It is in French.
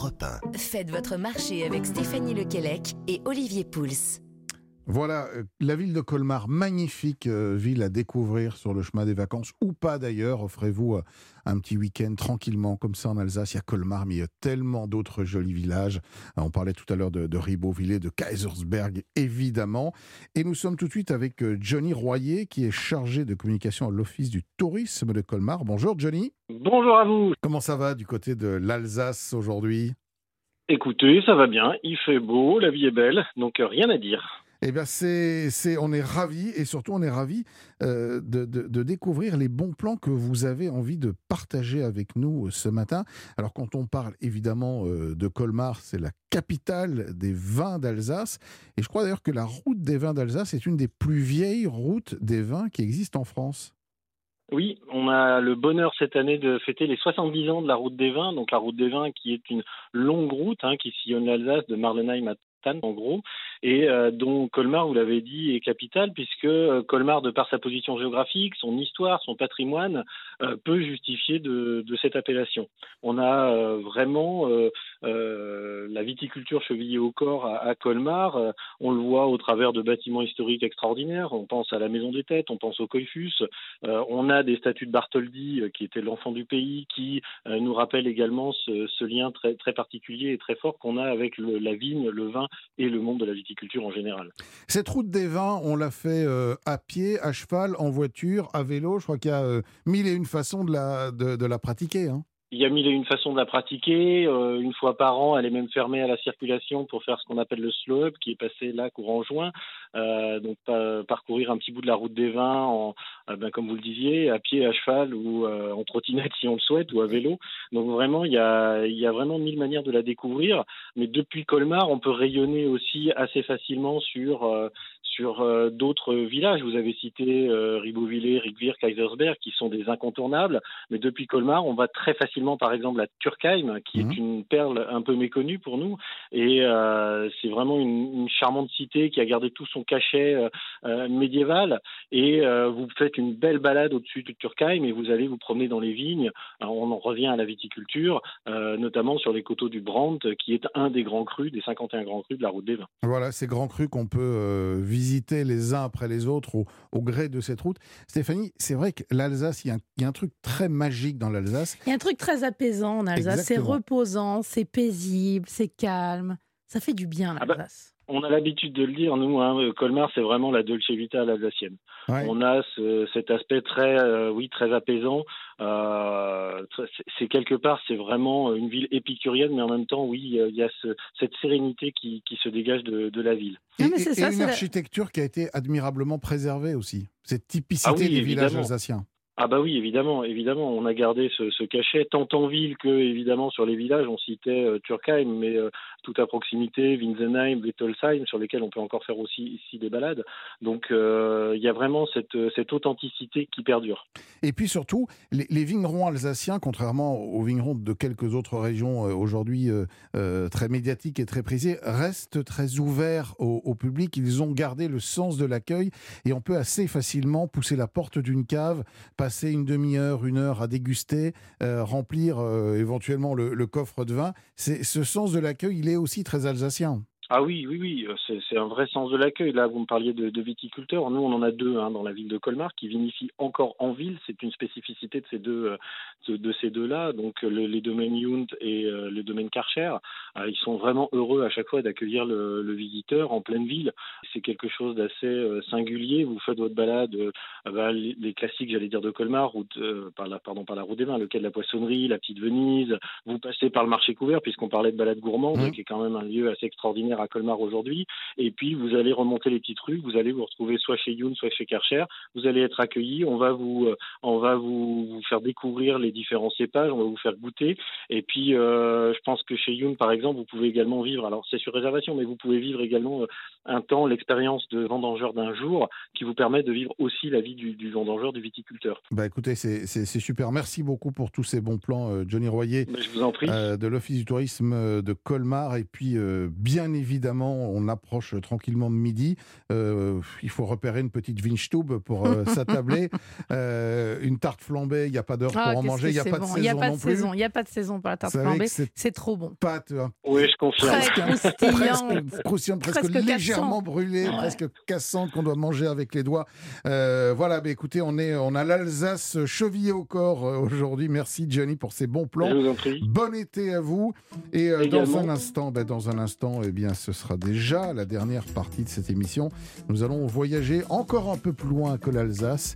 Europe 1. Faites votre marché avec Stéphanie Lequelec et Olivier Pouls. Voilà, euh, la ville de Colmar, magnifique euh, ville à découvrir sur le chemin des vacances, ou pas d'ailleurs. Offrez-vous euh, un petit week-end tranquillement, comme ça en Alsace. Il y a Colmar, mais il y a tellement d'autres jolis villages. On parlait tout à l'heure de, de Ribeauvillé, de Kaisersberg, évidemment. Et nous sommes tout de suite avec Johnny Royer, qui est chargé de communication à l'Office du tourisme de Colmar. Bonjour Johnny. Bonjour à vous. Comment ça va du côté de l'Alsace aujourd'hui? Écoutez, ça va bien, il fait beau, la vie est belle, donc rien à dire. Eh bien, c'est, on est ravis et surtout on est ravis euh, de, découvrir les bons plans que vous avez envie de partager avec nous euh, ce matin. Alors, quand on parle évidemment euh, de Colmar, c'est la capitale des vins d'Alsace. Et je crois d'ailleurs que la route des vins d'Alsace est une des plus vieilles routes des vins qui existent en France. Oui, on a le bonheur cette année de fêter les 70 ans de la route des vins, donc la route des vins qui est une longue route hein, qui sillonne l'Alsace de Marlenheim à en gros, et euh, dont Colmar, vous l'avez dit, est capitale, puisque euh, Colmar, de par sa position géographique, son histoire, son patrimoine, euh, peut justifier de, cette appellation. On a vraiment la viticulture chevillée au corps à, Colmar, on le voit au travers de bâtiments historiques extraordinaires, on pense à la Maison des Têtes, on pense au Coiffus, on a des statues de Bartholdi, qui était l'enfant du pays, qui nous rappellent également ce, lien très, particulier et très fort qu'on a avec la vigne, le vin et le monde de la viticulture en général. Cette route des vins, on l'a fait euh, à pied, à cheval, en voiture, à vélo. Je crois qu'il y a euh, mille et une façons de la, de, la pratiquer. Hein. Il y a mille et une façons de la pratiquer. Euh, une fois par an, elle est même fermée à la circulation pour faire ce qu'on appelle le slow up, qui est passé là courant juin. Euh, donc parcourir un petit bout de la route des vins, en, euh, ben, comme vous le disiez, à pied, à cheval ou en trottinette si on le souhaite, ou à vélo. Donc vraiment, il y a, il y a vraiment mille manières de la découvrir. Mais depuis Colmar, on peut rayonner aussi assez facilement sur sur d'autres villages. Vous avez cité euh, Ribeauvillé, Rigvir, Kaisersberg, qui sont des incontournables. Mais depuis Colmar, on va très facilement, par exemple, à Turkheim, qui mmh. est une perle un peu méconnue pour nous. Et euh, c'est vraiment une, une, charmante cité qui a gardé tout son cachet euh, euh médiéval. Et euh, vous faites une belle balade au-dessus de Turkheim et vous allez vous promener dans les vignes. Alors, on en revient à la viticulture, notamment sur les coteaux du Brandt, qui est un des grands crus, des 51 grands crus de la route des vins. Voilà, ces grands crus qu'on peut visiter visiter les uns après les autres au, au gré de cette route. Stéphanie, c'est vrai que l'Alsace, il y, y, a un truc très magique dans l'Alsace. Il y a un truc très apaisant en Alsace. C'est reposant, c'est paisible, c'est calme. Ça fait du bien l'Alsace. Ah bah on a l'habitude de le dire, nous, hein, Colmar, c'est vraiment la Dolce Vita alsacienne. Ouais. On a ce, cet aspect très, euh, oui, très apaisant. Euh, c'est quelque part, c'est vraiment une ville épicurienne, mais en même temps, oui, il y a ce, cette sérénité qui, qui, se dégage de, de la ville. Et, et, ça, et une architecture la... qui a été admirablement préservée aussi. Cette typicité ah oui, des évidemment. villages alsaciens. Ah bah oui, évidemment, évidemment, on a gardé ce, cachet tant en ville que évidemment sur les villages. On citait euh, Turkheim, mais euh, tout à proximité, Winsenheim, Wittelsheim, sur lesquels on peut encore faire aussi ici des balades. Donc euh, il y a vraiment cette, cette authenticité qui perdure. Et puis surtout, les, vignerons alsaciens, contrairement aux vignerons de quelques autres régions euh, aujourd'hui euh, très médiatiques et très prisées, restent très ouverts au, au public. Ils ont gardé le sens de l'accueil et on peut assez facilement pousser la porte d'une cave, passer une demi-heure, une heure à déguster, euh, remplir euh, éventuellement le, le, coffre de vin. C'est ce sens de l'accueil, il est aussi très alsacien. Ah oui, oui, oui, c'est un vrai sens de l'accueil. Là, vous me parliez de, de, viticulteurs. Nous, on en a deux hein, dans la ville de Colmar qui vinifient encore en ville. C'est une spécificité de ces deux, de, de ces deux-là. Donc, le, les domaines Yount et euh, le domaine Karcher, euh, ils sont vraiment heureux à chaque fois d'accueillir le, le, visiteur en pleine ville. C'est quelque chose d'assez euh, singulier. Vous faites votre balade, euh, bah, les, les, classiques, j'allais dire, de Colmar, route, euh, par la, pardon, par la route des vins, le quai de la Poissonnerie, la Petite Venise. Vous passez par le marché couvert, puisqu'on parlait de balade gourmande, mmh. qui est quand même un lieu assez extraordinaire à Colmar aujourd'hui. Et puis, vous allez remonter les petites rues, vous allez vous retrouver soit chez Youn, soit chez Karcher. Vous allez être accueillis. On va vous, euh, on va vous, vous, faire découvrir les différents cépages. On va vous faire goûter. Et puis, euh, je pense que chez Youn, par exemple, vous pouvez également vivre. Alors, c'est sur réservation, mais vous pouvez vivre également euh, un temps l'expérience de vendangeur d'un jour, qui vous permet de vivre aussi la vie du, du vendangeur, du viticulteur. Bah, écoutez, c'est super. Merci beaucoup pour tous ces bons plans, Johnny Royer. Je vous en prie. de l'Office du tourisme de Colmar. Et puis, bien évidemment évidemment, on approche tranquillement de midi. il faut repérer une petite Winstube pour s'attabler. une tarte flambée, il n'y a pas d'heure ah, pour en manger, il n'y a, pas de saison non plus. Il n'y a pas de saison pour la tarte flambée, c'est trop bon. Pâte, oui, je confirme. Presque croustillante, presque, légèrement brûlée, presque cassante qu'on doit manger avec les doigts. voilà, bah, écoutez, on, est, on a l'Alsace chevillée au corps aujourd'hui. Merci Johnny pour ces bons plans. Je vous en prie. Bon été à vous. Et dans un instant, ben, dans un instant, eh bien, ce sera déjà la dernière partie de cette émission. Nous allons voyager encore un peu plus loin que l'Alsace